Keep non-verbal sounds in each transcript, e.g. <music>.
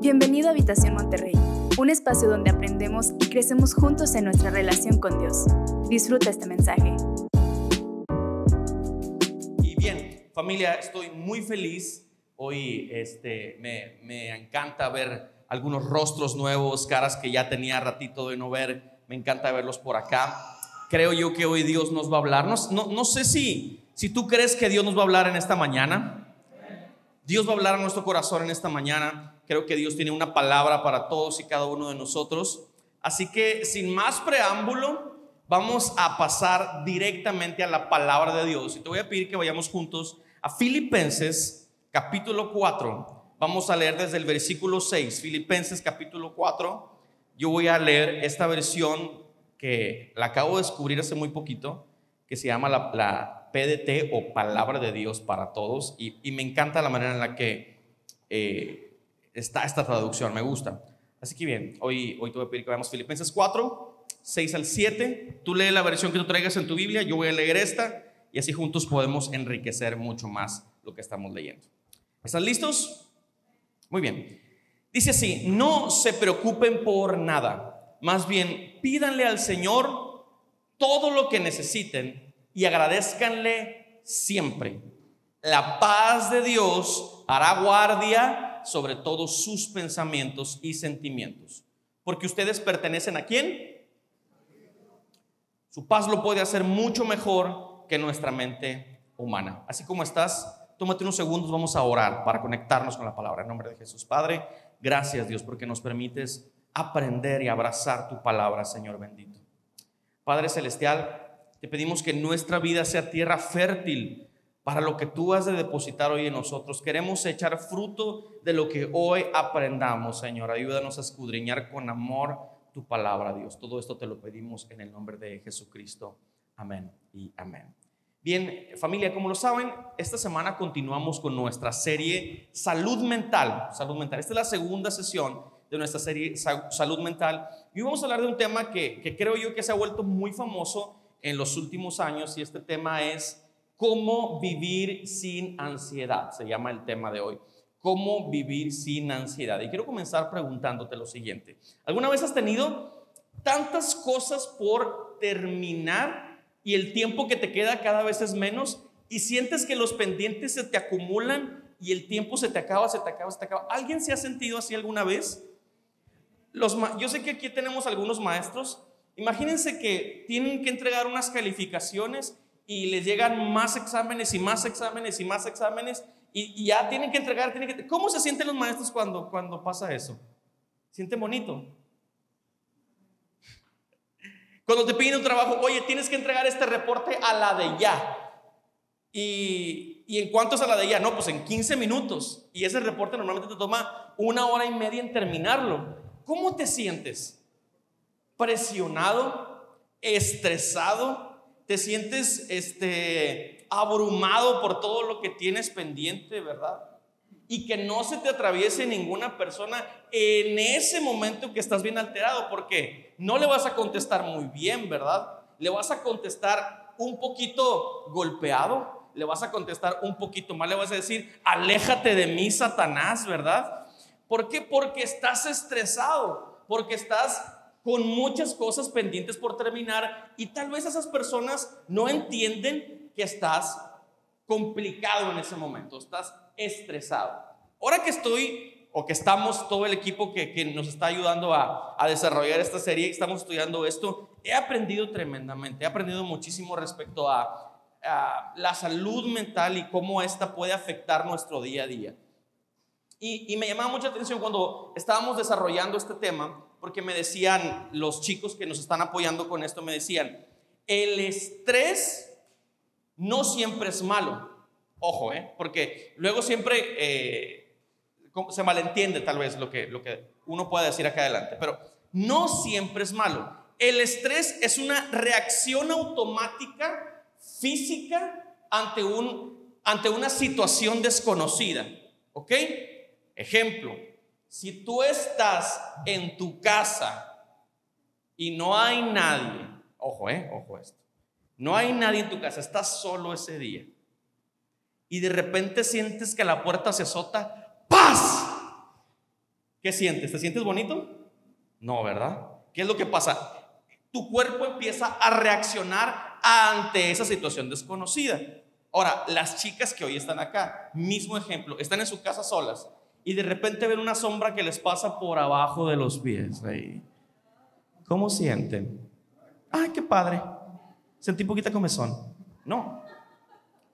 Bienvenido a Habitación Monterrey, un espacio donde aprendemos y crecemos juntos en nuestra relación con Dios. Disfruta este mensaje. Y bien, familia, estoy muy feliz. Hoy este, me, me encanta ver algunos rostros nuevos, caras que ya tenía ratito de no ver. Me encanta verlos por acá. Creo yo que hoy Dios nos va a hablar. No, no, no sé si, si tú crees que Dios nos va a hablar en esta mañana. Dios va a hablar a nuestro corazón en esta mañana. Creo que Dios tiene una palabra para todos y cada uno de nosotros. Así que sin más preámbulo, vamos a pasar directamente a la palabra de Dios. Y te voy a pedir que vayamos juntos a Filipenses capítulo 4. Vamos a leer desde el versículo 6. Filipenses capítulo 4. Yo voy a leer esta versión que la acabo de descubrir hace muy poquito, que se llama la, la PDT o Palabra de Dios para Todos y, me encanta la manera en la que eh, está esta traducción, me gusta. Así que bien, hoy, hoy te voy a pedir que veamos Filipenses 4, 6 al 7. Tú lee la versión que tú traigas en tu Biblia, yo voy a leer esta y así juntos podemos enriquecer mucho más lo que estamos leyendo. ¿Están listos? Muy bien. Dice así, no se preocupen por nada, más bien pídanle al Señor todo lo que necesiten y agradezcanle siempre. La paz de Dios hará guardia sobre todos sus pensamientos y sentimientos. Porque ustedes pertenecen a quién? Su paz lo puede hacer mucho mejor que nuestra mente humana. Así como estás, tómate unos segundos, vamos a orar para conectarnos con la palabra. En nombre de Jesús. Padre, gracias Dios porque nos permites aprender y abrazar tu palabra, Señor bendito. Padre Celestial, te pedimos que nuestra vida sea tierra fértil para lo que tú has de depositar hoy en nosotros. Queremos echar fruto de lo que hoy aprendamos, Señor. Ayúdanos a escudriñar con amor tu palabra, Dios. Todo esto te lo pedimos en el nombre de Jesucristo. Amén y amén. Bien, familia, como lo saben, esta semana continuamos con nuestra serie Salud Mental. Salud Mental. Esta es la segunda sesión de nuestra serie Salud Mental. Y vamos a hablar de un tema que, que creo yo que se ha vuelto muy famoso en los últimos años y este tema es cómo vivir sin ansiedad, se llama el tema de hoy. ¿Cómo vivir sin ansiedad? Y quiero comenzar preguntándote lo siguiente. ¿Alguna vez has tenido tantas cosas por terminar y el tiempo que te queda cada vez es menos y sientes que los pendientes se te acumulan y el tiempo se te acaba, se te acaba, se te acaba? ¿Alguien se ha sentido así alguna vez? Los, yo sé que aquí tenemos algunos maestros Imagínense que tienen que entregar unas calificaciones y les llegan más exámenes y más exámenes y más exámenes y, ya tienen que entregar, tienen que... ¿Cómo se sienten los maestros cuando, cuando pasa eso? Siente bonito. Cuando te piden un trabajo, oye, tienes que entregar este reporte a la de ya. ¿Y, ¿Y en cuánto es a la de ya? No, pues en 15 minutos. Y ese reporte normalmente te toma una hora y media en terminarlo. ¿Cómo te sientes? presionado, estresado, te sientes este, abrumado por todo lo que tienes pendiente, ¿verdad? Y que no se te atraviese ninguna persona en ese momento que estás bien alterado, porque no le vas a contestar muy bien, ¿verdad? Le vas a contestar un poquito golpeado, le vas a contestar un poquito mal, le vas a decir, aléjate de mí, Satanás, ¿verdad? ¿Por qué? Porque estás estresado, porque estás con muchas cosas pendientes por terminar y tal vez esas personas no entienden que estás complicado en ese momento, estás estresado. Ahora que estoy o que estamos, todo el equipo que, nos está ayudando a, desarrollar esta serie, estamos estudiando esto, he aprendido tremendamente, he aprendido muchísimo respecto a, la salud mental y cómo esta puede afectar nuestro día a día. Y, y me llamaba mucha atención cuando estábamos desarrollando este tema, porque me decían los chicos que nos están apoyando con esto, me decían, el estrés no siempre es malo. Ojo, ¿eh? porque luego siempre eh, se malentiende tal vez lo que, lo que uno puede decir acá adelante, pero no siempre es malo. El estrés es una reacción automática, física, ante, un, ante una situación desconocida. ¿Ok? Ejemplo, si tú estás en tu casa y no hay nadie, ojo, eh, ojo esto, no hay nadie en tu casa, estás solo ese día y de repente sientes que la puerta se azota, ¡paz! ¿Qué sientes? ¿Te sientes bonito? No, ¿verdad? ¿Qué es lo que pasa? Tu cuerpo empieza a reaccionar ante esa situación desconocida. Ahora, las chicas que hoy están acá, mismo ejemplo, están en su casa solas y de repente ven una sombra que les pasa por abajo de los pies. ¿Cómo sienten? Ay, qué padre. Sentí poquita comezón. No.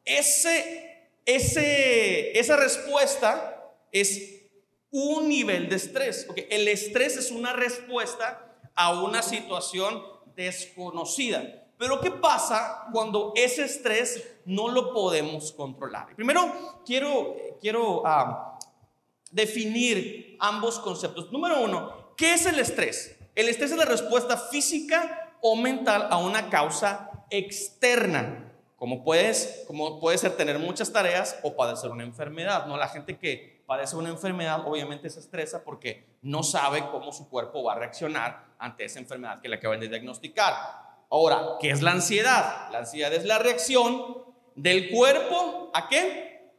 Ese, ese, esa respuesta es un nivel de estrés. porque El estrés es una respuesta a una situación desconocida. Pero ¿qué pasa cuando ese estrés no lo podemos controlar? Primero, quiero, quiero ah, definir ambos conceptos. Número uno, ¿qué es el estrés? El estrés es la respuesta física o mental a una causa externa. Como puedes, como puede ser tener muchas tareas o padecer una enfermedad. No, la gente que padece una enfermedad obviamente se estresa porque no sabe cómo su cuerpo va a reaccionar ante esa enfermedad que le acaban de diagnosticar. Ahora, ¿qué es la ansiedad? La ansiedad es la reacción del cuerpo a qué?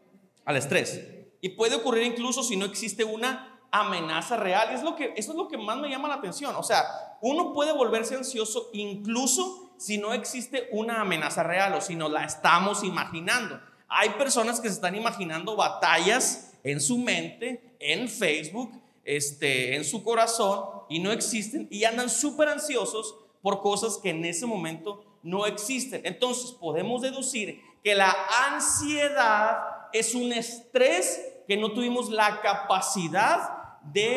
Al estrés. Y puede ocurrir incluso si no existe una amenaza real. Es lo que, eso es lo que más me llama la atención. O sea, uno puede volverse ansioso incluso si no existe una amenaza real o si no la estamos imaginando. Hay personas que se están imaginando batallas en su mente, en Facebook, este, en su corazón y no existen y andan súper ansiosos por cosas que en ese momento no existen. Entonces podemos deducir que la ansiedad es un estrés que no tuvimos la capacidad de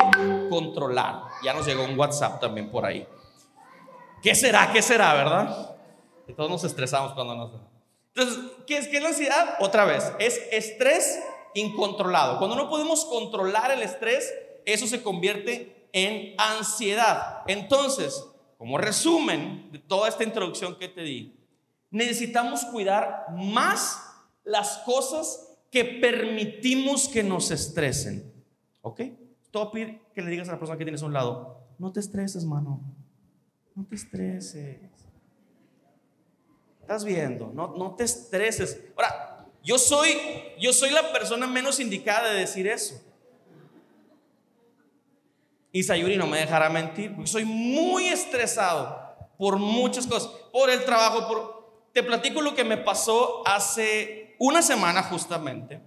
controlar. Ya nos llegó un WhatsApp también por ahí. ¿Qué será? ¿Qué será, verdad? Y todos nos estresamos cuando nos... Entonces, ¿qué es, ¿qué es la ansiedad? Otra vez, es estrés incontrolado. Cuando no podemos controlar el estrés, eso se convierte en ansiedad. Entonces, como resumen de toda esta introducción que te di, necesitamos cuidar más las cosas que permitimos que nos estresen. ¿Ok? Todo que le digas a la persona que tienes a un lado, no te estreses, mano. No te estreses. Estás viendo, no, no te estreses. Ahora, yo soy, yo soy la persona menos indicada de decir eso. Y Sayuri no me dejará mentir, porque soy muy estresado por muchas cosas, por el trabajo, por... Te platico lo que me pasó hace una semana justamente.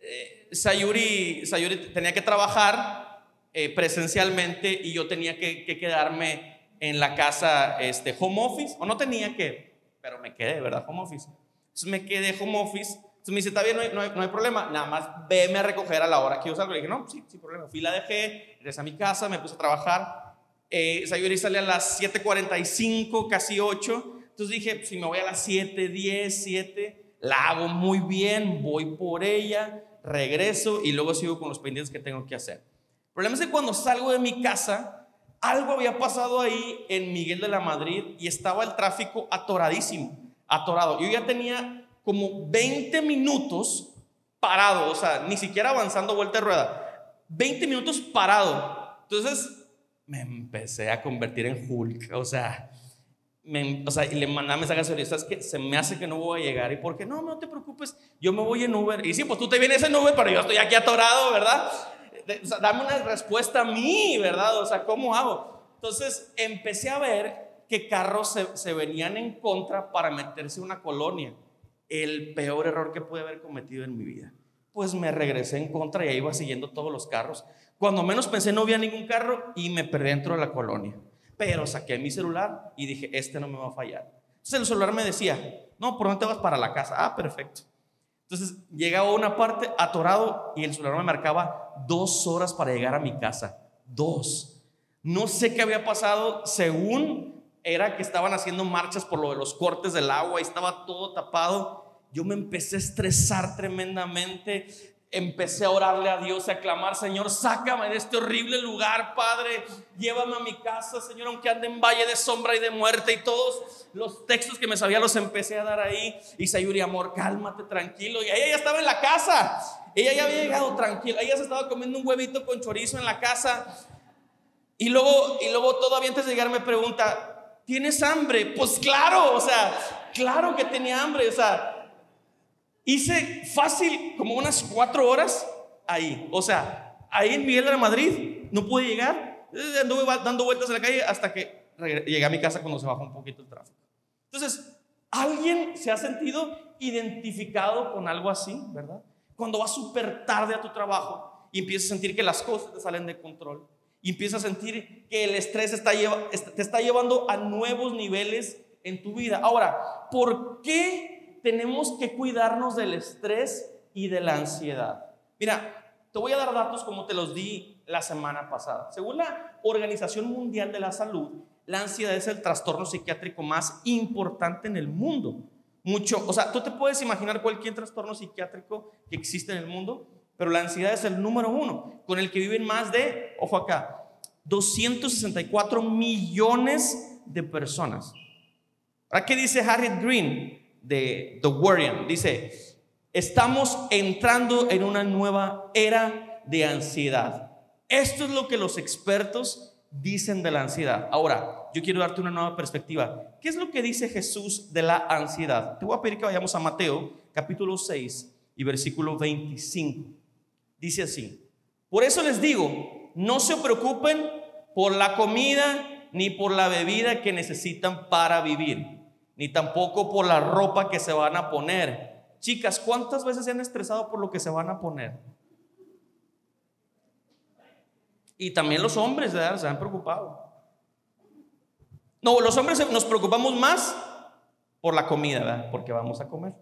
Eh, Sayuri, Sayuri tenía que trabajar eh, presencialmente y yo tenía que, quedarme en la casa este, home office, o no tenía que, pero me quedé, ¿verdad? Home office. Entonces me quedé home office. Entonces me dice, está bien, no hay, no hay, problema, nada más veme a recoger a la hora que yo salgo. Le dije, no, sí, sin problema. Fui, la dejé, regresé a mi casa, me puse a trabajar. Eh, Sayuri sale a las 7.45, casi 8. Entonces dije, si me voy a las 7, 10, 7, la hago muy bien, voy por ella, regreso y luego sigo con los pendientes que tengo que hacer. El problema es que cuando salgo de mi casa, algo había pasado ahí en Miguel de la Madrid y estaba el tráfico atoradísimo atorado. Yo ya tenía como 20 minutos parado, o sea, ni siquiera avanzando vuelta de rueda. 20 minutos parado. Entonces me empecé a convertir en Hulk, o sea, me, o sea, y le mandaba mensajes a ¿sabes que Se me hace que no voy a llegar. ¿Y por qué? No, no te preocupes, yo me voy en Uber. Y sí, pues tú te vienes en Uber, pero yo estoy aquí atorado, ¿verdad? dame una respuesta a mí, ¿verdad? O sea, ¿cómo hago? Entonces empecé a ver que carros se, venían en contra para meterse en una colonia. El peor error que pude haber cometido en mi vida. Pues me regresé en contra y ahí iba siguiendo todos los carros. Cuando menos pensé no había ningún carro y me perdí dentro de la colonia. Pero saqué mi celular y dije, este no me va a fallar. Entonces el celular me decía, no, ¿por dónde vas? Para la casa. Ah, perfecto. Entonces llegaba a una parte atorado y el celular me marcaba dos horas para llegar a mi casa. Dos. No sé qué había pasado según era que estaban haciendo marchas por lo de los cortes del agua y estaba todo tapado. Yo me empecé a estresar tremendamente. Empecé a orarle a Dios, a clamar, Señor, sácame de este horrible lugar, Padre. Llévame a mi casa, Señor, aunque ande en valle de sombra y de muerte. Y todos los textos que me sabía los empecé a dar ahí. Y Sayuri, amor, cálmate, tranquilo. Y ella ya estaba en la casa. Ella ya había llegado tranquila. Ella se estaba comiendo un huevito con chorizo en la casa. Y luego, y luego todavía antes de llegar me pregunta, ¿Tienes hambre? Pues claro, o sea, claro que tenía hambre. O sea, hice fácil como unas cuatro horas ahí. O sea, ahí en Miguel de la Madrid, no pude llegar. Eh, Anduve dando vueltas en la calle hasta que llegué a mi casa cuando se bajó un poquito el tráfico. Entonces, ¿alguien se ha sentido identificado con algo así, verdad? Cuando vas súper tarde a tu trabajo y empiezas a sentir que las cosas te salen de control y empiezas a sentir que el estrés está te está llevando a nuevos niveles en tu vida. Ahora, ¿por qué tenemos que cuidarnos del estrés y de la ansiedad? Mira, te voy a dar datos como te los di la semana pasada. Según la Organización Mundial de la Salud, la ansiedad es el trastorno psiquiátrico más importante en el mundo. Mucho, o sea, tú te puedes imaginar cualquier trastorno psiquiátrico que existe en el mundo, pero la ansiedad es el número uno, con el que viven más de, ojo acá, 264 millones de personas. ¿Ahora qué dice Harriet Green de The Guardian? Dice, estamos entrando en una nueva era de ansiedad. Esto es lo que los expertos dicen de la ansiedad. Ahora, yo quiero darte una nueva perspectiva. ¿Qué es lo que dice Jesús de la ansiedad? Te voy a pedir que vayamos a Mateo capítulo 6 y versículo 25. Dice así, por eso les digo, no se preocupen por la comida ni por la bebida que necesitan para vivir ni tampoco por la ropa que se van a poner. Chicas, ¿cuántas veces se han estresado por lo que se van a poner? Y también los hombres se han preocupado. No, los hombres nos preocupamos más por la comida, ¿verdad? porque vamos a comer.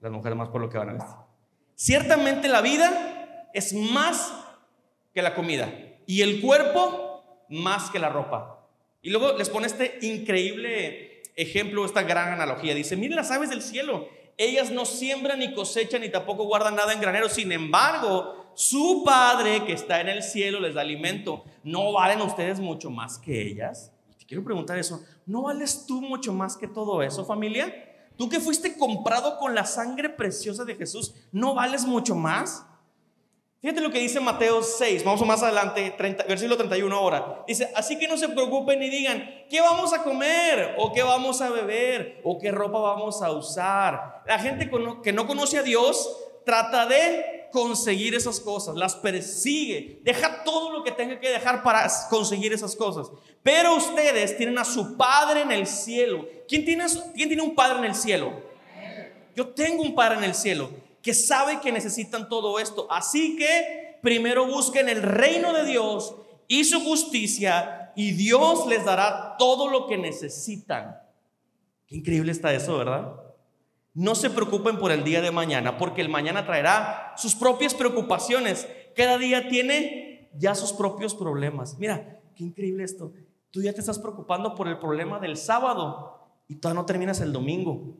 Las mujeres más por lo que van a vestir. Ciertamente la vida es más que la comida y el cuerpo más que la ropa. Y luego les pone este increíble ejemplo, esta gran analogía. Dice, miren las aves del cielo, ellas no siembran ni cosechan ni tampoco guardan nada en granero. Sin embargo, su Padre que está en el cielo les da alimento. ¿No valen ustedes mucho más que ellas? Te quiero preguntar eso. ¿No vales tú mucho más que todo eso, familia? Tú que fuiste comprado con la sangre preciosa de Jesús, ¿no vales mucho más? Fíjate lo que dice Mateo 6, vamos más adelante, 30, versículo 31 ahora. Dice, así que no se preocupen ni digan, ¿qué vamos a comer? ¿O qué vamos a beber? ¿O qué ropa vamos a usar? La gente que no conoce a Dios trata de conseguir esas cosas, las persigue, deja todo lo que tenga que dejar para conseguir esas cosas. Pero ustedes tienen a su Padre en el cielo. ¿Quién tiene, quién tiene un Padre en el cielo? Yo tengo un Padre en el cielo que sabe que necesitan todo esto. Así que primero busquen el reino de Dios y su justicia y Dios les dará todo lo que necesitan. Qué increíble está eso, ¿verdad? No se preocupen por el día de mañana, porque el mañana traerá sus propias preocupaciones. Cada día tiene ya sus propios problemas. Mira, qué increíble esto. Tú ya te estás preocupando por el problema del sábado y todavía no terminas el domingo.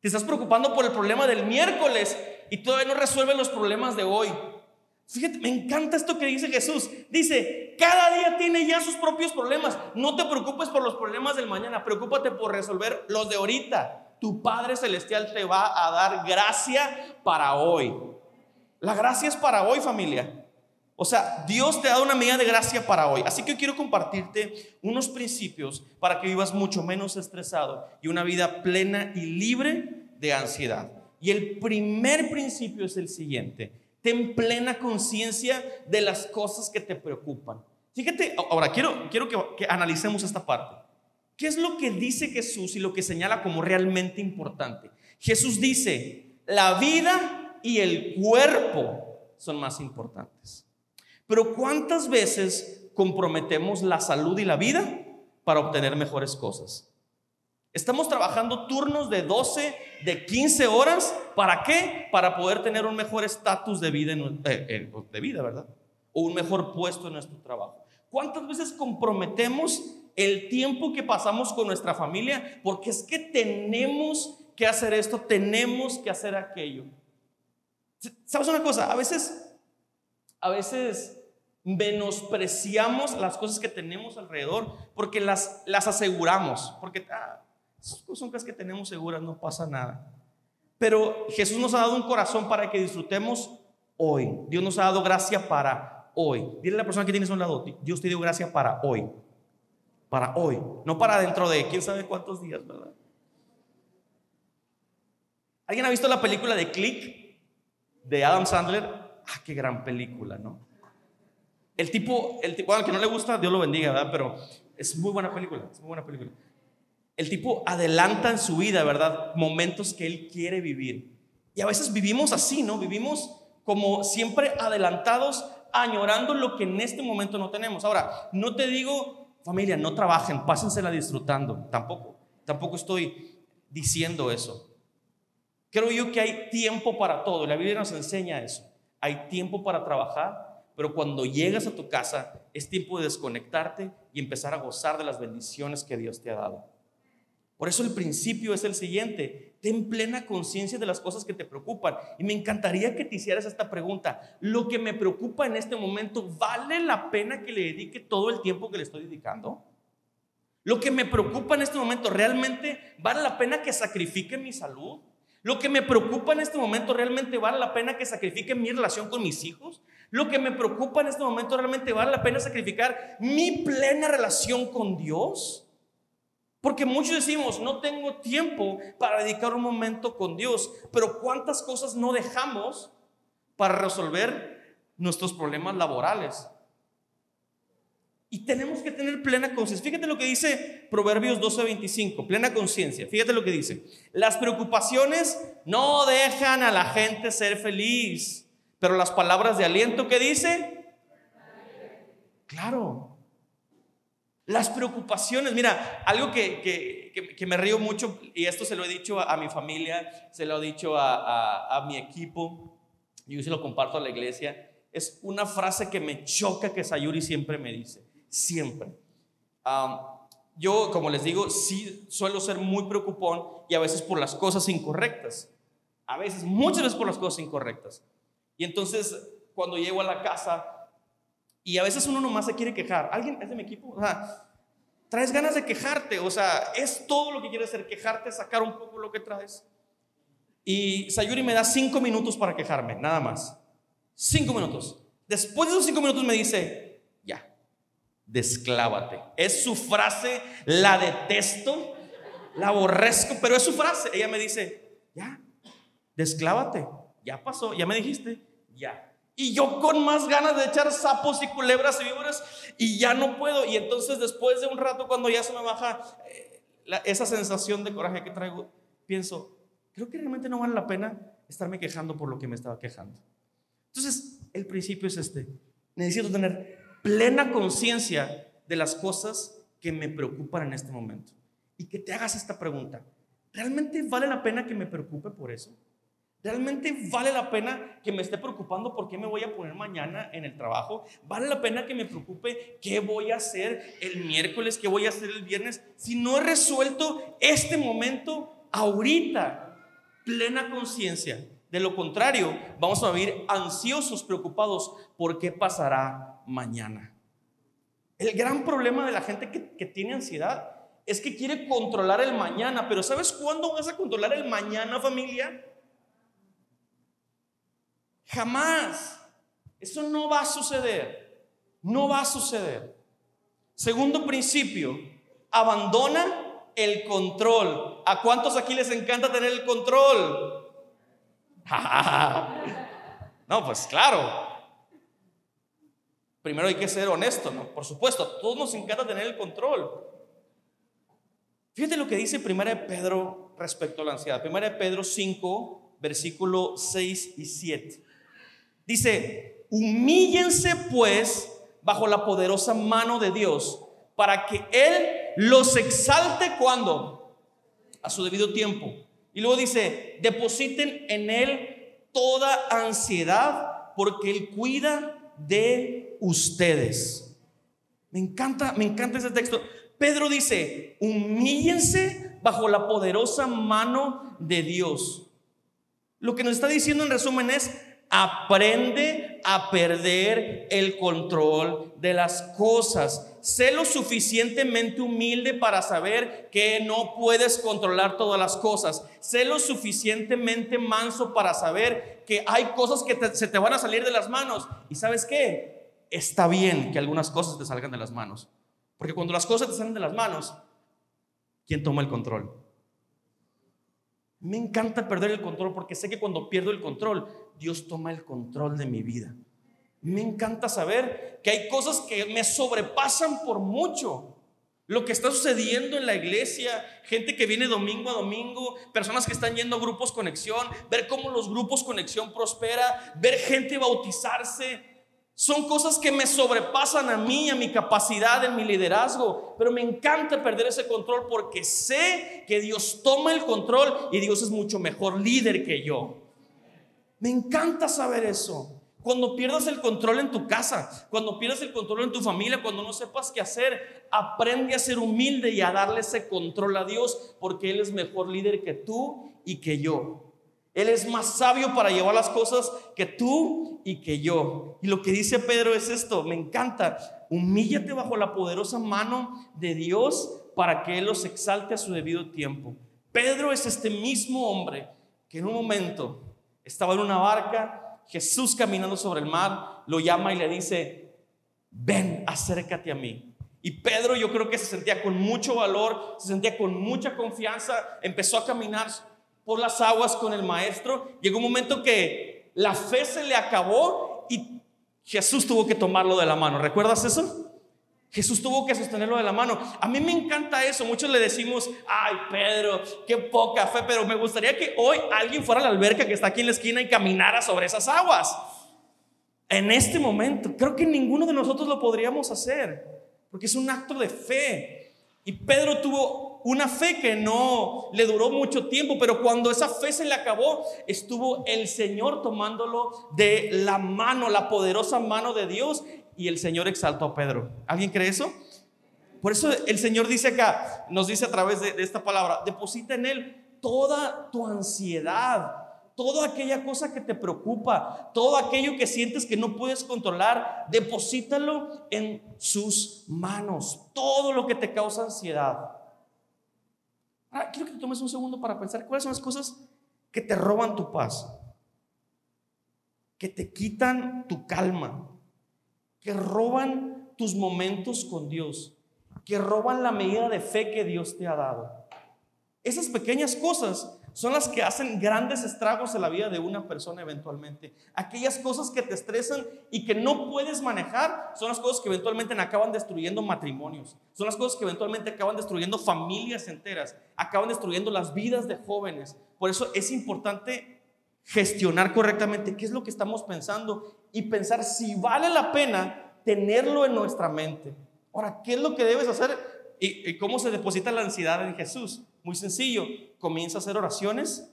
Te estás preocupando por el problema del miércoles y todavía no resuelves los problemas de hoy. Fíjate, me encanta esto que dice Jesús. Dice, cada día tiene ya sus propios problemas. No te preocupes por los problemas del mañana, preocúpate por resolver los de ahorita. Tu Padre Celestial te va a dar gracia para hoy. La gracia es para hoy, familia. O sea, Dios te dado una medida de gracia para hoy. Así que yo quiero compartirte unos principios para que vivas mucho menos estresado y una vida plena y libre de ansiedad. Y el primer principio es el siguiente. Ten plena conciencia de las cosas que te preocupan. Fíjate, ahora quiero, quiero que, que analicemos esta parte. ¿Qué es lo que dice Jesús y lo que señala como realmente importante? Jesús dice, la vida y el cuerpo son más importantes. Pero ¿cuántas veces comprometemos la salud y la vida para obtener mejores cosas? Estamos trabajando turnos de 12, de 15 horas. ¿Para qué? Para poder tener un mejor estatus de vida, eh, eh, de vida, ¿verdad? O un mejor puesto en nuestro trabajo. ¿Cuántas veces comprometemos el tiempo que pasamos con nuestra familia? Porque es que tenemos que hacer esto, tenemos que hacer aquello. ¿Sabes una cosa? A veces, a veces menospreciamos las cosas que tenemos alrededor porque las, las aseguramos, porque ah, son cosas que tenemos seguras, no pasa nada. Pero Jesús nos ha dado un corazón para que disfrutemos hoy. Dios nos ha dado gracia para hoy. Dile a la persona que tienes a un lado, Dios te dio gracia para hoy. Para hoy, no para dentro de quién sabe cuántos días, ¿verdad? ¿Alguien ha visto la película de Click de Adam Sandler? Ah, qué gran película, ¿no? El tipo, el tipo, al que no le gusta, Dios lo bendiga, ¿verdad? Pero es muy buena película, es muy buena película. El tipo adelanta en su vida, ¿verdad? Momentos que él quiere vivir. Y a veces vivimos así, ¿no? Vivimos como siempre adelantados, añorando lo que en este momento no tenemos. Ahora, no te digo, familia, no trabajen, pásensela disfrutando, tampoco. Tampoco estoy diciendo eso. Creo yo que hay tiempo para todo. La Biblia nos enseña eso. Hay tiempo para trabajar, pero cuando llegas a tu casa es tiempo de desconectarte y empezar a gozar de las bendiciones que Dios te ha dado. Por eso el principio es el siguiente. Ten plena conciencia de las cosas que te preocupan. Y me encantaría que te hicieras esta pregunta. ¿Lo que me preocupa en este momento vale la pena que le dedique todo el tiempo que le estoy dedicando? ¿Lo que me preocupa en este momento realmente vale la pena que sacrifique mi salud? Lo que me preocupa en este momento realmente vale la pena que sacrifique mi relación con mis hijos. Lo que me preocupa en este momento realmente vale la pena sacrificar mi plena relación con Dios. Porque muchos decimos, no tengo tiempo para dedicar un momento con Dios, pero ¿cuántas cosas no dejamos para resolver nuestros problemas laborales? Y tenemos que tener plena conciencia. Fíjate lo que dice Proverbios 12:25, plena conciencia. Fíjate lo que dice. Las preocupaciones no dejan a la gente ser feliz, pero las palabras de aliento que dice, claro. Las preocupaciones, mira, algo que, me río mucho, y esto se lo he dicho a, mi familia, se lo he dicho a, a mi equipo, yo se lo comparto a la iglesia, es una frase que me choca que Sayuri siempre me dice siempre. yo, como les digo, sí suelo ser muy preocupón y a veces por las cosas incorrectas. A veces, muchas veces por las cosas incorrectas. Y entonces, cuando llego a la casa, y a veces uno nomás se quiere quejar. ¿Alguien es de mi equipo? O sea, traes ganas de quejarte. O sea, es todo lo que quieres hacer, quejarte, sacar un poco lo que traes. Y Sayuri me da cinco minutos para quejarme, nada más. Cinco minutos. Después de esos cinco minutos me dice, desclávate. Es su frase, la detesto, la aborrezco, pero es su frase. Ella me dice, ya, desclávate, ya pasó, ya me dijiste, ya. Y yo con más ganas de echar sapos y culebras y víboras y ya no puedo. Y entonces después de un rato cuando ya se me baja eh, esa sensación de coraje que traigo, pienso, creo que realmente no vale la pena estarme quejando por lo que me estaba quejando. Entonces, el principio es este. Necesito tener plena conciencia de las cosas que me preocupan en este momento. Y que te hagas esta pregunta. ¿Realmente vale la pena que me preocupe por eso? ¿Realmente vale la pena que me esté preocupando por qué me voy a poner mañana en el trabajo? ¿Vale la pena que me preocupe qué voy a hacer el miércoles, qué voy a hacer el viernes? Si no he resuelto este momento ahorita, plena conciencia. De lo contrario, vamos a vivir ansiosos, preocupados por qué pasará mañana. El gran problema de la gente que, tiene ansiedad es que quiere controlar el mañana, pero ¿sabes cuándo vas a controlar el mañana, familia? Jamás. Eso no va a suceder. No va a suceder. Segundo principio, abandona el control. ¿A cuántos aquí les encanta tener el control? <laughs> no, pues claro, Primero hay que ser honesto, ¿no? Por supuesto, a todos nos encanta tener el control. Fíjate lo que dice Primera de Pedro respecto a la ansiedad. Primera de Pedro 5, versículo 6 y 7. Dice, humíllense pues bajo la poderosa mano de Dios para que Él los exalte cuando? A su debido tiempo. Y luego dice, depositen en Él toda ansiedad porque Él cuida de ustedes. Me encanta, me encanta ese texto. Pedro dice, humíllense bajo la poderosa mano de Dios. Lo que nos está diciendo en resumen es, aprende a perder el control de las cosas. Sé lo suficientemente humilde para saber que no puedes controlar todas las cosas. Sé lo suficientemente manso para saber que hay cosas que se te van a salir de las manos. ¿Y sabes qué? Está bien que algunas cosas te salgan de las manos. Porque cuando las cosas te salen de las manos, ¿quién toma el control? Me encanta perder el control porque sé que cuando pierdo el control, Dios toma el control de mi vida. Me encanta saber que hay cosas que me sobrepasan por mucho. Lo que está sucediendo en la iglesia, gente que viene domingo a domingo, personas que están yendo a grupos conexión, ver cómo los grupos conexión prospera, ver gente bautizarse, son cosas que me sobrepasan a mí, a mi capacidad, en mi liderazgo. Pero me encanta perder ese control porque sé que Dios toma el control y Dios es mucho mejor líder que yo. Me encanta saber eso. Cuando pierdas el control en tu casa, cuando pierdas el control en tu familia, cuando no sepas qué hacer, aprende a ser humilde y a darle ese control a Dios porque Él es mejor líder que tú y que yo. Él es más sabio para llevar las cosas que tú y que yo. Y lo que dice Pedro es esto, me encanta. Humíllate bajo la poderosa mano de Dios para que Él los exalte a su debido tiempo. Pedro es este mismo hombre que en un momento estaba en una barca, Jesús caminando sobre el mar, lo llama y le dice, ven, acércate a mí. Y Pedro yo creo que se sentía con mucho valor, se sentía con mucha confianza, empezó a caminar por las aguas con el maestro. Llegó un momento que la fe se le acabó y Jesús tuvo que tomarlo de la mano. ¿Recuerdas eso? Jesús tuvo que sostenerlo de la mano. A mí me encanta eso. Muchos le decimos, ay Pedro, qué poca fe, pero me gustaría que hoy alguien fuera a la alberca que está aquí en la esquina y caminara sobre esas aguas. En este momento, creo que ninguno de nosotros lo podríamos hacer, porque es un acto de fe. Y Pedro tuvo una fe que no le duró mucho tiempo, pero cuando esa fe se le acabó, estuvo el Señor tomándolo de la mano, la poderosa mano de Dios, y el Señor exaltó a Pedro. ¿Alguien cree eso? Por eso el Señor dice acá, nos dice a través de, esta palabra, deposita en Él toda tu ansiedad, toda aquella cosa que te preocupa, todo aquello que sientes que no puedes controlar, deposítalo en sus manos, todo lo que te causa ansiedad. Ahora, quiero que tomes un segundo para pensar cuáles son las cosas que te roban tu paz, que te quitan tu calma, que roban tus momentos con Dios, que roban la medida de fe que Dios te ha dado. Esas pequeñas cosas son las que hacen grandes estragos en la vida de una persona eventualmente. Aquellas cosas que te estresan y que no puedes manejar son las cosas que eventualmente acaban destruyendo matrimonios. Son las cosas que eventualmente acaban destruyendo familias enteras, acaban destruyendo las vidas de jóvenes. Por eso es importante gestionar correctamente qué es lo que estamos pensando y pensar si vale la pena tenerlo en nuestra mente. Ahora, ¿qué es lo que debes hacer y, cómo se deposita la ansiedad en Jesús? Muy sencillo, comienza a hacer oraciones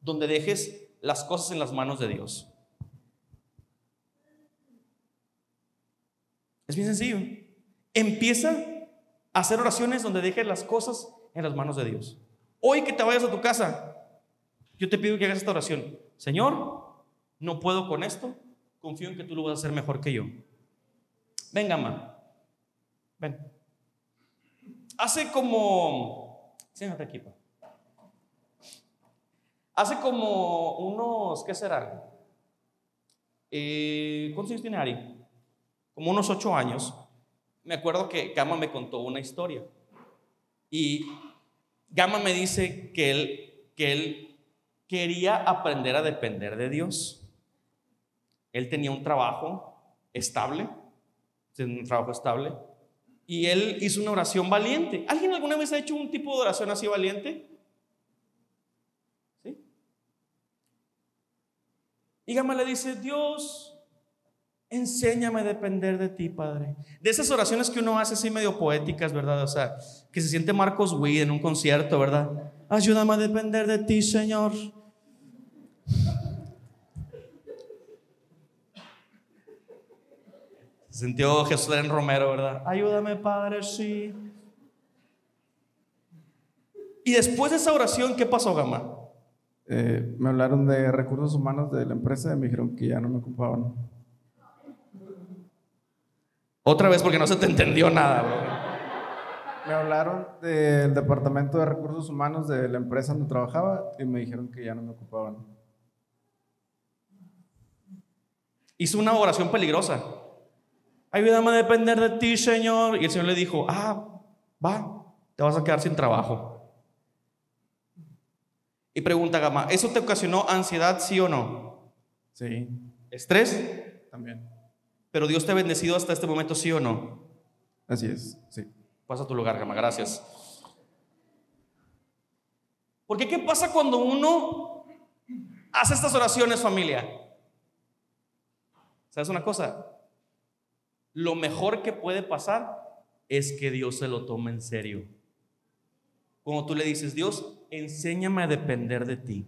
donde dejes las cosas en las manos de Dios. Es bien sencillo. Empieza a hacer oraciones donde dejes las cosas en las manos de Dios. Hoy que te vayas a tu casa, yo te pido que hagas esta oración. Señor, no puedo con esto, confío en que tú lo vas a hacer mejor que yo. Venga, mamá. Ven. Hace como Siéntate aquí, Hace como unos, ¿qué será? Eh, ¿Cuántos años tiene Ari? Como unos ocho años. Me acuerdo que Gama me contó una historia. Y Gama me dice que él, que él quería aprender a depender de Dios. Él tenía un trabajo estable, un trabajo estable, y él hizo una oración valiente. ¿Alguien alguna vez ha hecho un tipo de oración así valiente? ¿Sí? Y Gama le dice, Dios, enséñame a depender de ti, Padre. De esas oraciones que uno hace así medio poéticas, ¿verdad? O sea, que se siente Marcos Witt en un concierto, ¿verdad? Ayúdame a depender de ti, Señor. Sintió Jesús en Romero, ¿verdad? Ayúdame, Padre, sí. Y después de esa oración, ¿qué pasó, Gama? Eh, me hablaron de recursos humanos de la empresa y me dijeron que ya no me ocupaban. Otra vez porque no se te entendió nada, bro. Me hablaron del departamento de recursos humanos de la empresa donde trabajaba y me dijeron que ya no me ocupaban. Hizo una oración peligrosa. Ayúdame a depender de ti, Señor. Y el Señor le dijo, ah, va, te vas a quedar sin trabajo. Y pregunta Gama, ¿eso te ocasionó ansiedad, sí o no? Sí. ¿Estrés? También. Pero Dios te ha bendecido hasta este momento, ¿sí o no? Así es, sí. Pasa a tu lugar, Gama, gracias. Porque ¿qué pasa cuando uno hace estas oraciones, familia? ¿Sabes una cosa? Lo mejor que puede pasar es que Dios se lo tome en serio. Cuando tú le dices, Dios, enséñame a depender de ti.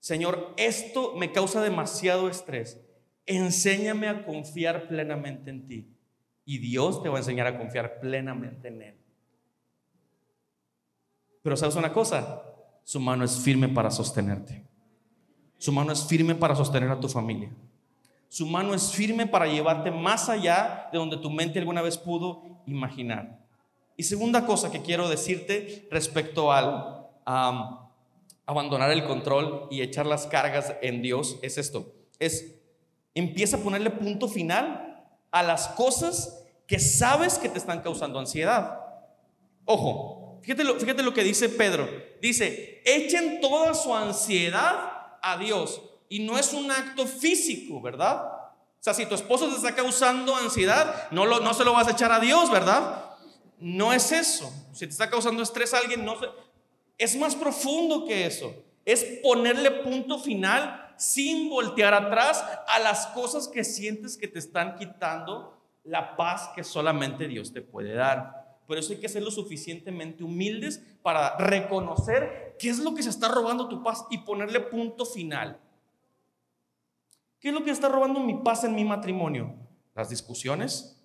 Señor, esto me causa demasiado estrés. Enséñame a confiar plenamente en ti. Y Dios te va a enseñar a confiar plenamente en Él. Pero sabes una cosa, su mano es firme para sostenerte. Su mano es firme para sostener a tu familia. Su mano es firme para llevarte más allá de donde tu mente alguna vez pudo imaginar. Y segunda cosa que quiero decirte respecto al abandonar el control y echar las cargas en Dios es esto. Es empieza a ponerle punto final a las cosas que sabes que te están causando ansiedad. Ojo, fíjate lo, fíjate lo que dice Pedro. Dice, echen toda su ansiedad a Dios y no es un acto físico, ¿verdad? O sea, si tu esposo te está causando ansiedad, no, se lo vas a echar a Dios, ¿verdad? No es eso. Si te está causando estrés a alguien, no es más profundo que eso. Es ponerle punto final sin voltear atrás a las cosas que sientes que te están quitando la paz que solamente Dios te puede dar. Por eso hay que ser lo suficientemente humildes para reconocer qué es lo que se está robando tu paz y ponerle punto final. ¿Qué es lo que está robando mi paz en mi matrimonio? Las discusiones.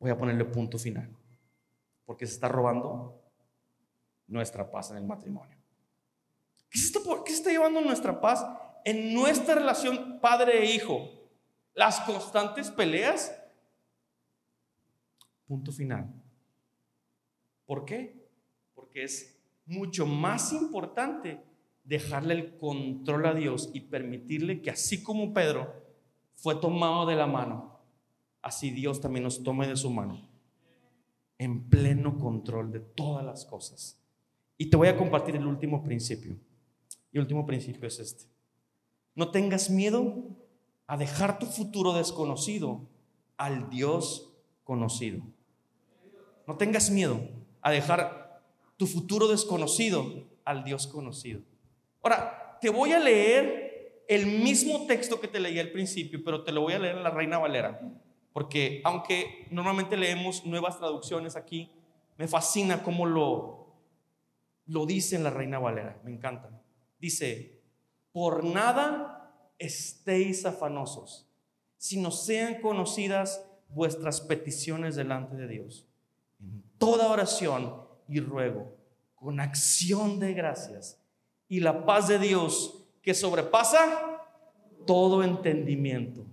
Voy a ponerle punto final. Porque se está robando nuestra paz en el matrimonio. ¿Qué se está, qué se está llevando nuestra paz en nuestra relación padre e hijo? Las constantes peleas. Punto final. ¿Por qué? Porque es mucho más importante dejarle el control a Dios y permitirle que así como Pedro fue tomado de la mano, así Dios también nos tome de su mano, en pleno control de todas las cosas. Y te voy a compartir el último principio. Y el último principio es este. No tengas miedo a dejar tu futuro desconocido al Dios conocido. No tengas miedo a dejar tu futuro desconocido al Dios conocido. Ahora, te voy a leer el mismo texto que te leí al principio, pero te lo voy a leer en la Reina Valera, porque aunque normalmente leemos nuevas traducciones aquí, me fascina cómo lo, lo dice en la Reina Valera, me encanta. Dice, por nada estéis afanosos, sino sean conocidas vuestras peticiones delante de Dios. En toda oración y ruego, con acción de gracias y la paz de Dios que sobrepasa todo entendimiento,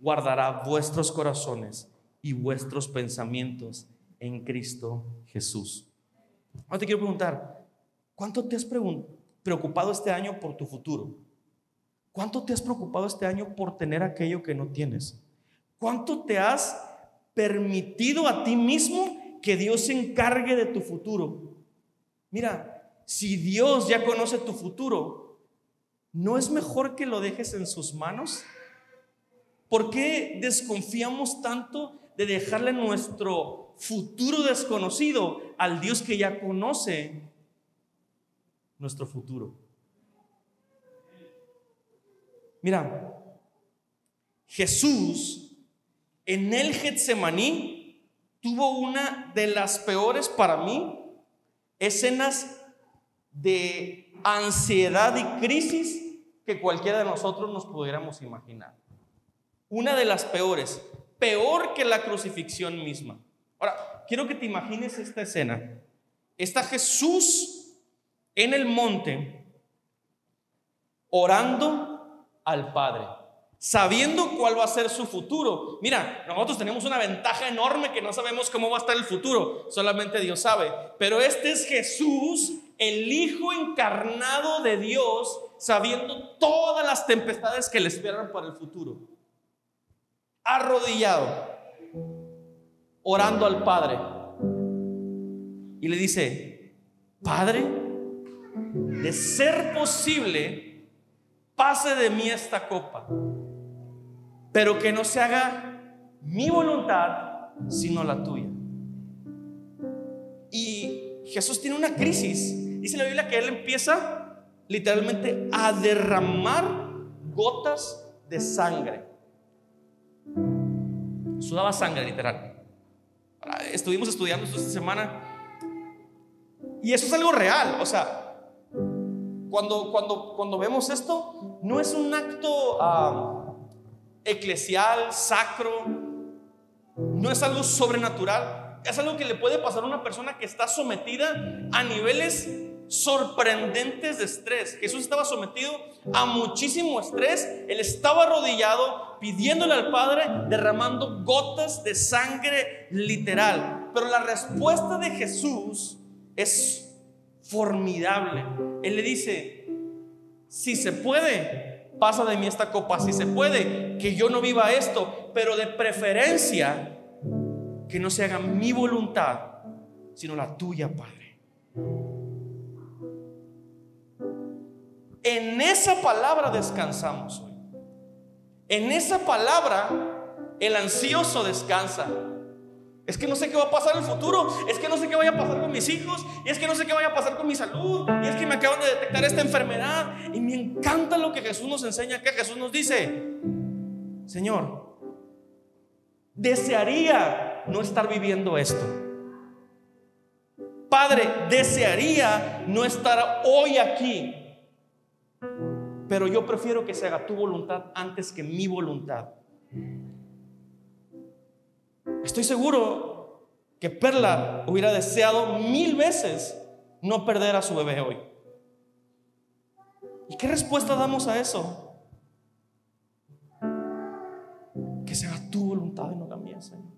guardará vuestros corazones y vuestros pensamientos en Cristo Jesús. Ahora te quiero preguntar, ¿cuánto te has preocupado este año por tu futuro? ¿Cuánto te has preocupado este año por tener aquello que no tienes? ¿Cuánto te has permitido a ti mismo que Dios se encargue de tu futuro? Mira, si Dios ya conoce tu futuro, ¿no es mejor que lo dejes en sus manos? ¿Por qué desconfiamos tanto de dejarle nuestro futuro desconocido al Dios que ya conoce nuestro futuro? Mira, Jesús en el Getsemaní tuvo una de las peores para mí escenas de ansiedad y crisis que cualquiera de nosotros nos pudiéramos imaginar. Una de las peores, peor que la crucifixión misma. Ahora, quiero que te imagines esta escena. Está Jesús en el monte orando al Padre sabiendo cuál va a ser su futuro. Mira, nosotros tenemos una ventaja enorme que no sabemos cómo va a estar el futuro, solamente Dios sabe. Pero este es Jesús, el Hijo encarnado de Dios, sabiendo todas las tempestades que le esperan para el futuro. Arrodillado, orando al Padre. Y le dice, Padre, de ser posible, pase de mí esta copa pero que no se haga mi voluntad, sino la tuya. Y Jesús tiene una crisis. Dice la Biblia que Él empieza literalmente a derramar gotas de sangre. Sudaba sangre, literal. Estuvimos estudiando esto esta semana. Y eso es algo real. O sea, cuando, cuando, cuando vemos esto, no es un acto eclesial, sacro, no es algo sobrenatural, es algo que le puede pasar a una persona que está sometida a niveles sorprendentes de estrés. Jesús estaba sometido a muchísimo estrés, él estaba arrodillado pidiéndole al Padre, derramando gotas de sangre literal. Pero la respuesta de Jesús es formidable. Él le dice, si se puede, pasa de mí esta copa, si se puede, que yo no viva esto, pero de preferencia, que no se haga mi voluntad, sino la tuya, Padre. En esa palabra descansamos hoy. En esa palabra el ansioso descansa. Es que no sé qué va a pasar en el futuro. Es que no sé qué vaya a pasar con mis hijos. Y es que no sé qué vaya a pasar con mi salud. Y es que me acaban de detectar esta enfermedad. Y me encanta lo que Jesús nos enseña. Que Jesús nos dice, Señor, desearía no estar viviendo esto. Padre, desearía no estar hoy aquí pero yo prefiero que se haga tu voluntad antes que mi voluntad. Estoy seguro que Perla hubiera deseado mil veces no perder a su bebé hoy. ¿Y qué respuesta damos a eso? Que se haga tu voluntad y no la mía, Señor.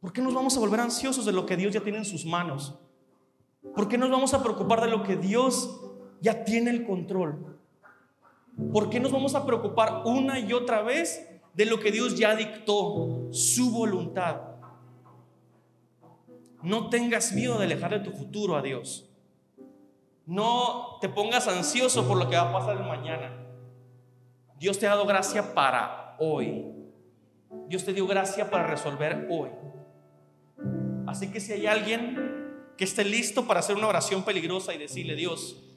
¿Por qué nos vamos a volver ansiosos de lo que Dios ya tiene en sus manos? ¿Por qué nos vamos a preocupar de lo que Dios ya tiene el control. ¿Por qué nos vamos a preocupar una y otra vez de lo que Dios ya dictó, su voluntad? No tengas miedo de alejar de tu futuro a Dios. No te pongas ansioso por lo que va a pasar mañana. Dios te ha dado gracia para hoy. Dios te dio gracia para resolver hoy. Así que si hay alguien que esté listo para hacer una oración peligrosa y decirle, Dios,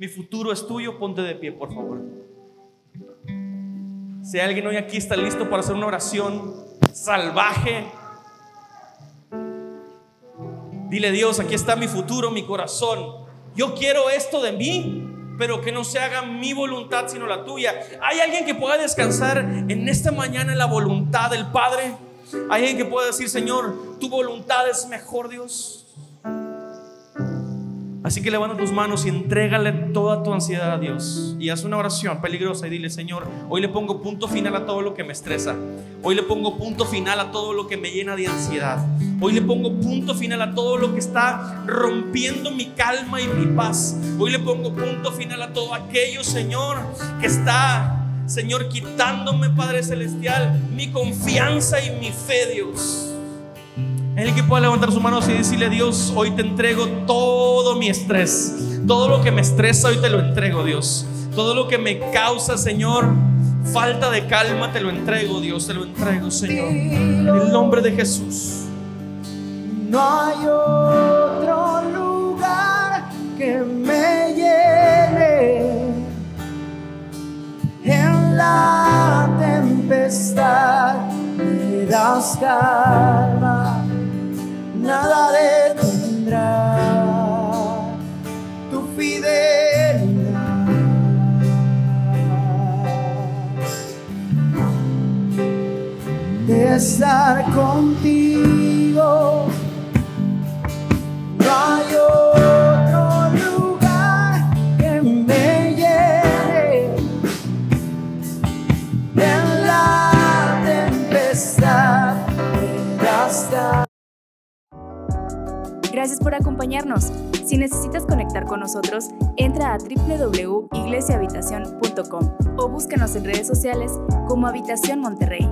mi futuro es tuyo, ponte de pie, por favor. Si alguien hoy aquí está listo para hacer una oración salvaje, dile Dios, aquí está mi futuro, mi corazón. Yo quiero esto de mí, pero que no se haga mi voluntad sino la tuya. ¿Hay alguien que pueda descansar en esta mañana en la voluntad del Padre? ¿Hay alguien que pueda decir, Señor, tu voluntad es mejor, Dios? Así que levanta tus manos y entrégale toda tu ansiedad a Dios. Y haz una oración peligrosa y dile, Señor, hoy le pongo punto final a todo lo que me estresa. Hoy le pongo punto final a todo lo que me llena de ansiedad. Hoy le pongo punto final a todo lo que está rompiendo mi calma y mi paz. Hoy le pongo punto final a todo aquello, Señor, que está, Señor, quitándome, Padre Celestial, mi confianza y mi fe, Dios. El que pueda levantar sus manos y decirle, Dios, hoy te entrego todo mi estrés. Todo lo que me estresa, hoy te lo entrego, Dios. Todo lo que me causa, Señor, falta de calma, te lo entrego, Dios. Te lo entrego, Señor. En el nombre de Jesús. No hay otro lugar que me llene en la tempestad. Me das calma nada detendrá tu fidelidad. De estar contigo, no hay Gracias por acompañarnos. Si necesitas conectar con nosotros, entra a www.iglesiahabitacion.com o búscanos en redes sociales como Habitación Monterrey.